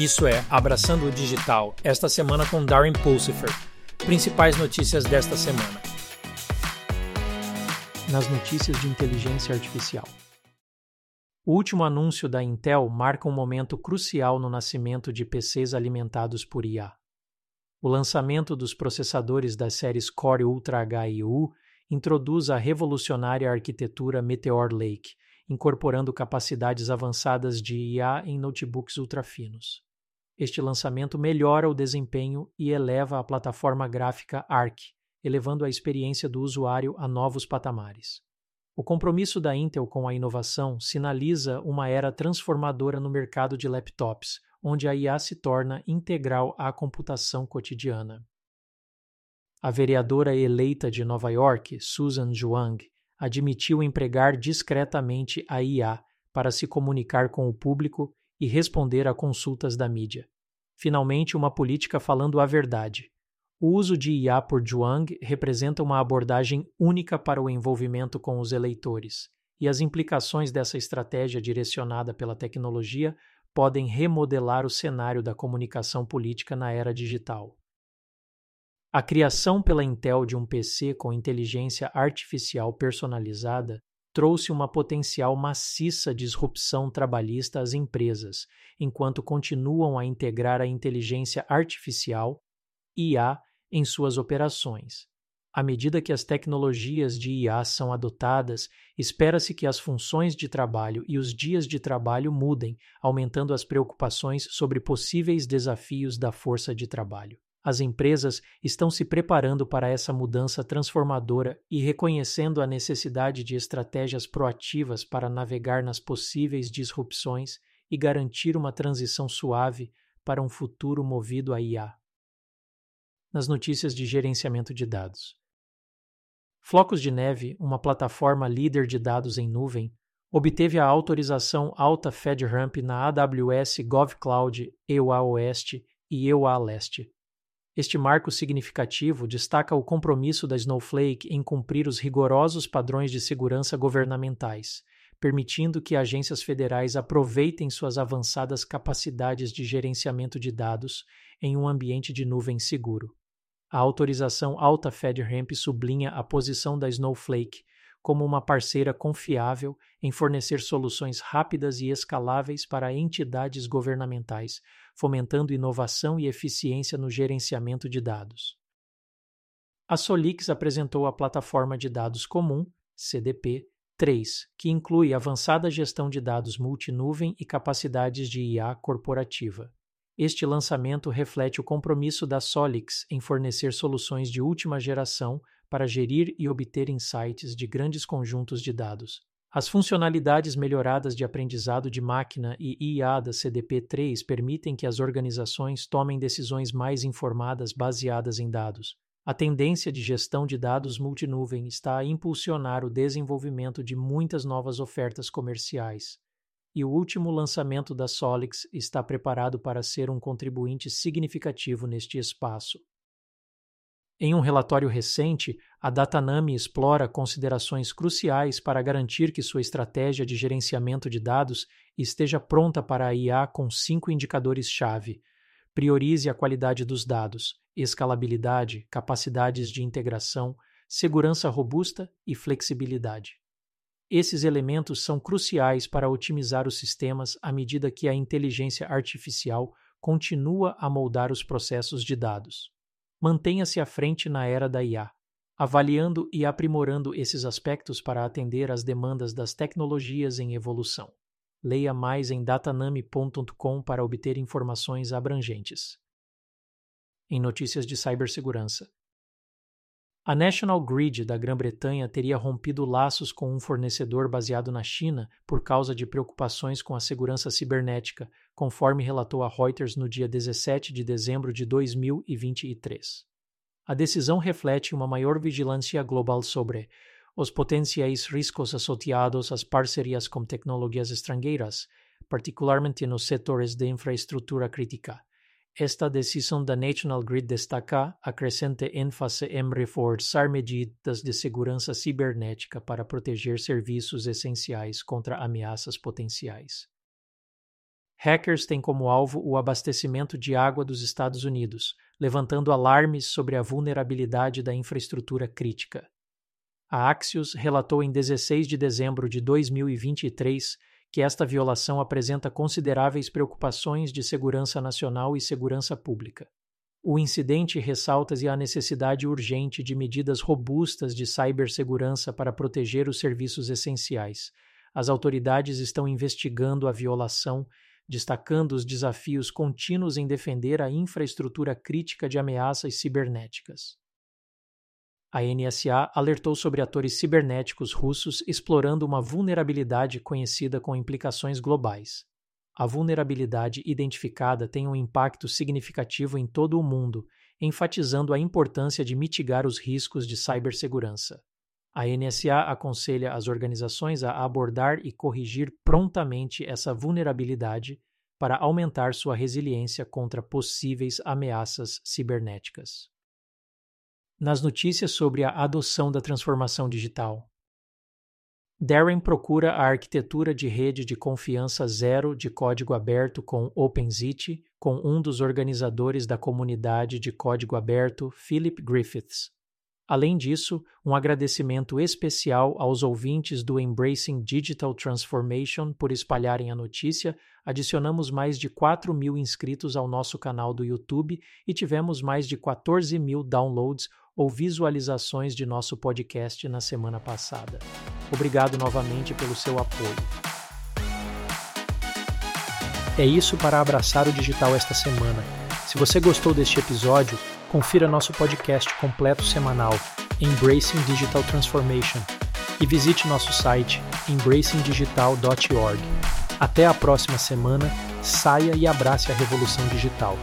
Isso é Abraçando o Digital, esta semana com Darren Pulsifer. Principais notícias desta semana. Nas notícias de inteligência artificial. O último anúncio da Intel marca um momento crucial no nascimento de PCs alimentados por IA. O lançamento dos processadores das séries Core Ultra H e U introduz a revolucionária arquitetura Meteor Lake, incorporando capacidades avançadas de IA em notebooks ultrafinos. Este lançamento melhora o desempenho e eleva a plataforma gráfica Arc, elevando a experiência do usuário a novos patamares. O compromisso da Intel com a inovação sinaliza uma era transformadora no mercado de laptops, onde a IA se torna integral à computação cotidiana. A vereadora eleita de Nova York, Susan Zhuang, admitiu empregar discretamente a IA para se comunicar com o público e responder a consultas da mídia. Finalmente, uma política falando a verdade. O uso de IA por Zhuang representa uma abordagem única para o envolvimento com os eleitores, e as implicações dessa estratégia direcionada pela tecnologia podem remodelar o cenário da comunicação política na era digital. A criação pela Intel de um PC com inteligência artificial personalizada trouxe uma potencial maciça disrupção trabalhista às empresas, enquanto continuam a integrar a inteligência artificial, IA, em suas operações. À medida que as tecnologias de IA são adotadas, espera-se que as funções de trabalho e os dias de trabalho mudem, aumentando as preocupações sobre possíveis desafios da força de trabalho. As empresas estão se preparando para essa mudança transformadora e reconhecendo a necessidade de estratégias proativas para navegar nas possíveis disrupções e garantir uma transição suave para um futuro movido a IA. Nas notícias de gerenciamento de dados. Flocos de Neve, uma plataforma líder de dados em nuvem, obteve a autorização alta FedRAMP na AWS GovCloud EUA Oeste e EUA Leste. Este marco significativo destaca o compromisso da Snowflake em cumprir os rigorosos padrões de segurança governamentais, permitindo que agências federais aproveitem suas avançadas capacidades de gerenciamento de dados em um ambiente de nuvem seguro. A autorização Alta FedRAMP sublinha a posição da Snowflake como uma parceira confiável em fornecer soluções rápidas e escaláveis para entidades governamentais, fomentando inovação e eficiência no gerenciamento de dados. A Solix apresentou a plataforma de dados comum, CDP, 3, que inclui avançada gestão de dados multinuvem e capacidades de IA corporativa. Este lançamento reflete o compromisso da Solix em fornecer soluções de última geração para gerir e obter insights de grandes conjuntos de dados. As funcionalidades melhoradas de aprendizado de máquina e IA da CDP-3 permitem que as organizações tomem decisões mais informadas baseadas em dados. A tendência de gestão de dados multinuvem está a impulsionar o desenvolvimento de muitas novas ofertas comerciais. E o último lançamento da Solix está preparado para ser um contribuinte significativo neste espaço. Em um relatório recente, a Datanami explora considerações cruciais para garantir que sua estratégia de gerenciamento de dados esteja pronta para a IA com cinco indicadores-chave. Priorize a qualidade dos dados, escalabilidade, capacidades de integração, segurança robusta e flexibilidade. Esses elementos são cruciais para otimizar os sistemas à medida que a inteligência artificial continua a moldar os processos de dados mantenha-se à frente na era da IA, avaliando e aprimorando esses aspectos para atender às demandas das tecnologias em evolução. Leia mais em datanami.com para obter informações abrangentes. Em notícias de cibersegurança, a National Grid da Grã-Bretanha teria rompido laços com um fornecedor baseado na China por causa de preocupações com a segurança cibernética, conforme relatou a Reuters no dia 17 de dezembro de 2023. A decisão reflete uma maior vigilância global sobre os potenciais riscos associados às parcerias com tecnologias estrangeiras, particularmente nos setores de infraestrutura crítica esta decisão da National Grid destaca a crescente ênfase em reforçar medidas de segurança cibernética para proteger serviços essenciais contra ameaças potenciais. hackers têm como alvo o abastecimento de água dos Estados Unidos, levantando alarmes sobre a vulnerabilidade da infraestrutura crítica. A Axios relatou em 16 de dezembro de 2023 que esta violação apresenta consideráveis preocupações de segurança nacional e segurança pública. O incidente ressalta a necessidade urgente de medidas robustas de cibersegurança para proteger os serviços essenciais. As autoridades estão investigando a violação, destacando os desafios contínuos em defender a infraestrutura crítica de ameaças cibernéticas. A NSA alertou sobre atores cibernéticos russos explorando uma vulnerabilidade conhecida com implicações globais. A vulnerabilidade identificada tem um impacto significativo em todo o mundo, enfatizando a importância de mitigar os riscos de cibersegurança. A NSA aconselha as organizações a abordar e corrigir prontamente essa vulnerabilidade para aumentar sua resiliência contra possíveis ameaças cibernéticas nas notícias sobre a adoção da transformação digital. Darren procura a arquitetura de rede de confiança zero de código aberto com OpenZit, com um dos organizadores da comunidade de código aberto, Philip Griffiths. Além disso, um agradecimento especial aos ouvintes do Embracing Digital Transformation por espalharem a notícia. Adicionamos mais de 4 mil inscritos ao nosso canal do YouTube e tivemos mais de 14 mil downloads ou visualizações de nosso podcast na semana passada. Obrigado novamente pelo seu apoio. É isso para abraçar o digital esta semana. Se você gostou deste episódio, confira nosso podcast completo semanal, Embracing Digital Transformation, e visite nosso site embracingdigital.org. Até a próxima semana, saia e abrace a revolução digital.